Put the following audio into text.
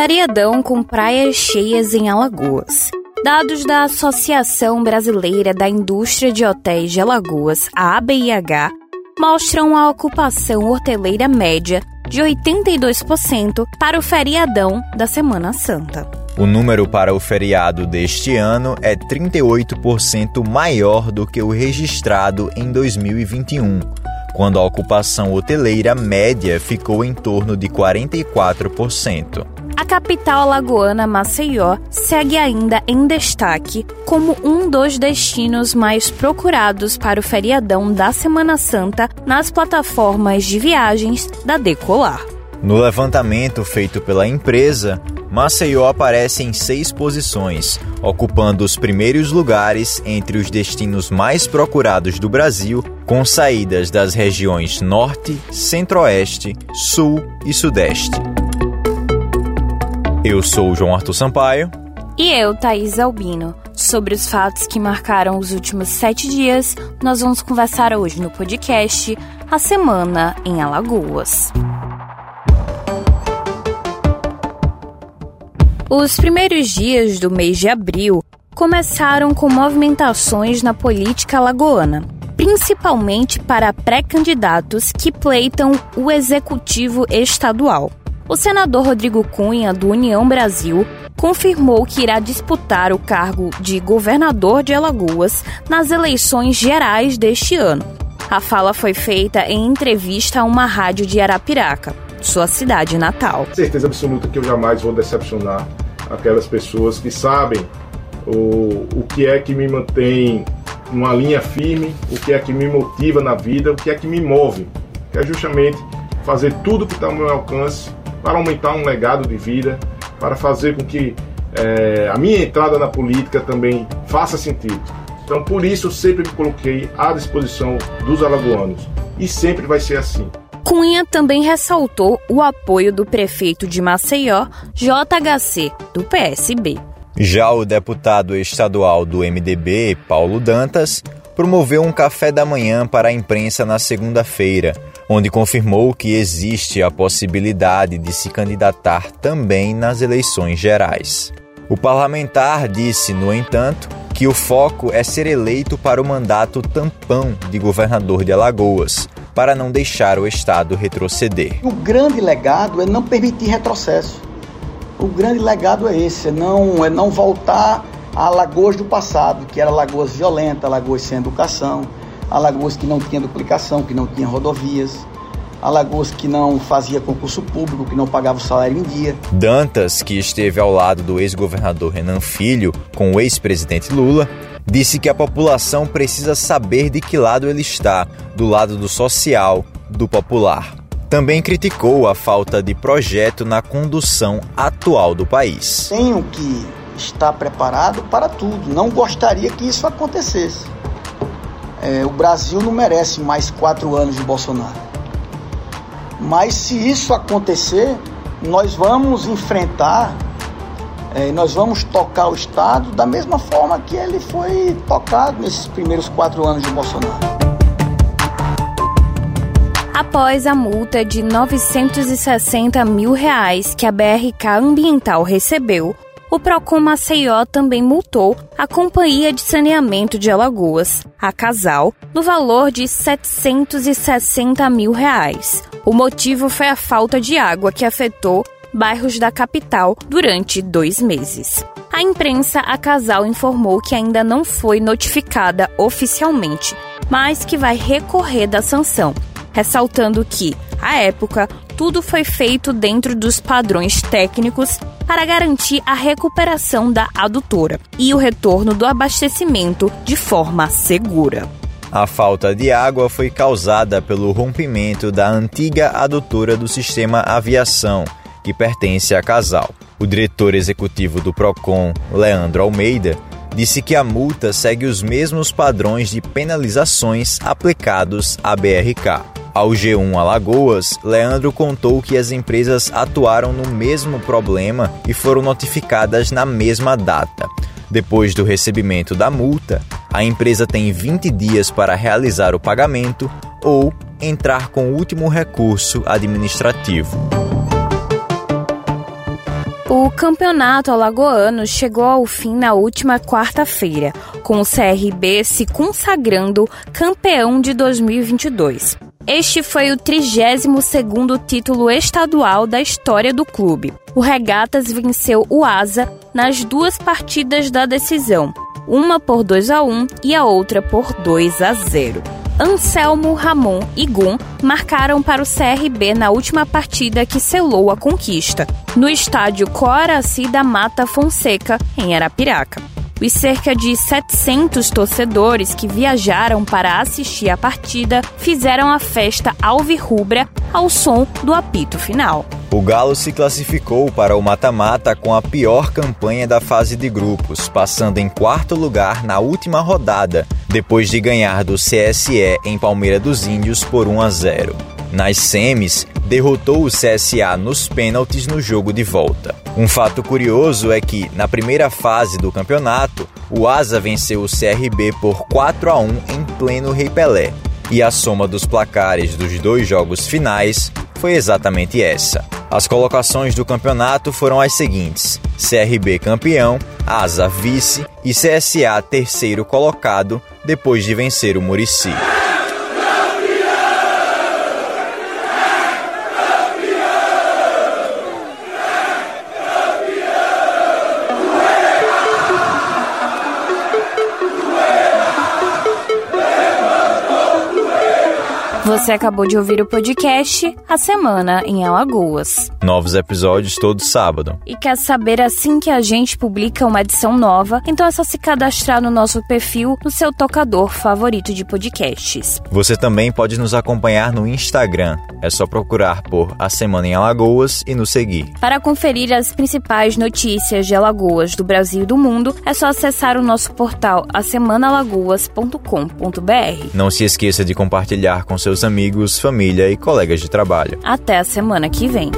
Feriadão com praias cheias em Alagoas. Dados da Associação Brasileira da Indústria de Hotéis de Alagoas, a ABIH, mostram a ocupação hoteleira média de 82% para o feriadão da Semana Santa. O número para o feriado deste ano é 38% maior do que o registrado em 2021, quando a ocupação hoteleira média ficou em torno de 44%. A capital alagoana Maceió segue ainda em destaque como um dos destinos mais procurados para o feriadão da Semana Santa nas plataformas de viagens da Decolar. No levantamento feito pela empresa, Maceió aparece em seis posições, ocupando os primeiros lugares entre os destinos mais procurados do Brasil, com saídas das regiões Norte, Centro-Oeste, Sul e Sudeste. Eu sou o João Arthur Sampaio. E eu, Thaís Albino. Sobre os fatos que marcaram os últimos sete dias, nós vamos conversar hoje no podcast A Semana em Alagoas. Os primeiros dias do mês de abril começaram com movimentações na política alagoana, principalmente para pré-candidatos que pleitam o executivo estadual. O senador Rodrigo Cunha, do União Brasil, confirmou que irá disputar o cargo de governador de Alagoas nas eleições gerais deste ano. A fala foi feita em entrevista a uma rádio de Arapiraca, sua cidade natal. Certeza absoluta que eu jamais vou decepcionar aquelas pessoas que sabem o, o que é que me mantém numa linha firme, o que é que me motiva na vida, o que é que me move, que é justamente fazer tudo que está ao meu alcance para aumentar um legado de vida, para fazer com que é, a minha entrada na política também faça sentido. Então, por isso, sempre me coloquei à disposição dos alagoanos e sempre vai ser assim. Cunha também ressaltou o apoio do prefeito de Maceió, JHC, do PSB. Já o deputado estadual do MDB, Paulo Dantas, promoveu um café da manhã para a imprensa na segunda-feira, onde confirmou que existe a possibilidade de se candidatar também nas eleições gerais. O parlamentar disse, no entanto, que o foco é ser eleito para o mandato tampão de governador de Alagoas, para não deixar o Estado retroceder. O grande legado é não permitir retrocesso. O grande legado é esse, é não, é não voltar a Alagoas do passado, que era Alagoas violenta, Alagoas sem educação, Alagoas que não tinha duplicação, que não tinha rodovias, Alagoas que não fazia concurso público, que não pagava o salário em dia. Dantas, que esteve ao lado do ex-governador Renan Filho com o ex-presidente Lula, disse que a população precisa saber de que lado ele está, do lado do social, do popular. Também criticou a falta de projeto na condução atual do país. Tenho que estar preparado para tudo. Não gostaria que isso acontecesse. É, o Brasil não merece mais quatro anos de Bolsonaro. Mas se isso acontecer, nós vamos enfrentar, é, nós vamos tocar o Estado da mesma forma que ele foi tocado nesses primeiros quatro anos de Bolsonaro. Após a multa de 960 mil reais que a BRK Ambiental recebeu, o Procon Maceió também multou a Companhia de Saneamento de Alagoas, a Casal, no valor de 760 mil reais. O motivo foi a falta de água que afetou bairros da capital durante dois meses. A imprensa, a Casal informou que ainda não foi notificada oficialmente, mas que vai recorrer da sanção, ressaltando que, à época, tudo foi feito dentro dos padrões técnicos para garantir a recuperação da adutora e o retorno do abastecimento de forma segura. A falta de água foi causada pelo rompimento da antiga adutora do sistema aviação, que pertence a Casal. O diretor executivo do Procon, Leandro Almeida, disse que a multa segue os mesmos padrões de penalizações aplicados à BRK. Ao G1 Alagoas, Leandro contou que as empresas atuaram no mesmo problema e foram notificadas na mesma data. Depois do recebimento da multa, a empresa tem 20 dias para realizar o pagamento ou entrar com o último recurso administrativo. O campeonato alagoano chegou ao fim na última quarta-feira, com o CRB se consagrando campeão de 2022. Este foi o 32º título estadual da história do clube. O Regatas venceu o Asa nas duas partidas da decisão, uma por 2 a 1 e a outra por 2 a 0. Anselmo, Ramon e Gum marcaram para o CRB na última partida que selou a conquista, no estádio Coaraci da Mata Fonseca, em Arapiraca. Os cerca de 700 torcedores que viajaram para assistir a partida fizeram a festa alvirrubra ao som do apito final. O Galo se classificou para o mata-mata com a pior campanha da fase de grupos, passando em quarto lugar na última rodada, depois de ganhar do CSE em Palmeira dos Índios por 1 a 0. Nas semis, derrotou o CSA nos pênaltis no jogo de volta. Um fato curioso é que, na primeira fase do campeonato, o Asa venceu o CRB por 4 a 1 em pleno Rei Pelé, e a soma dos placares dos dois jogos finais foi exatamente essa. As colocações do campeonato foram as seguintes: CRB campeão, Asa vice e CSA terceiro colocado depois de vencer o Murici. Você acabou de ouvir o podcast A Semana em Alagoas. Novos episódios todo sábado. E quer saber assim que a gente publica uma edição nova? Então é só se cadastrar no nosso perfil no seu tocador favorito de podcasts. Você também pode nos acompanhar no Instagram. É só procurar por A Semana em Alagoas e nos seguir. Para conferir as principais notícias de Alagoas do Brasil e do mundo, é só acessar o nosso portal asemanalagoas.com.br. Não se esqueça de compartilhar com seus amigos, família e colegas de trabalho. Até a semana que vem.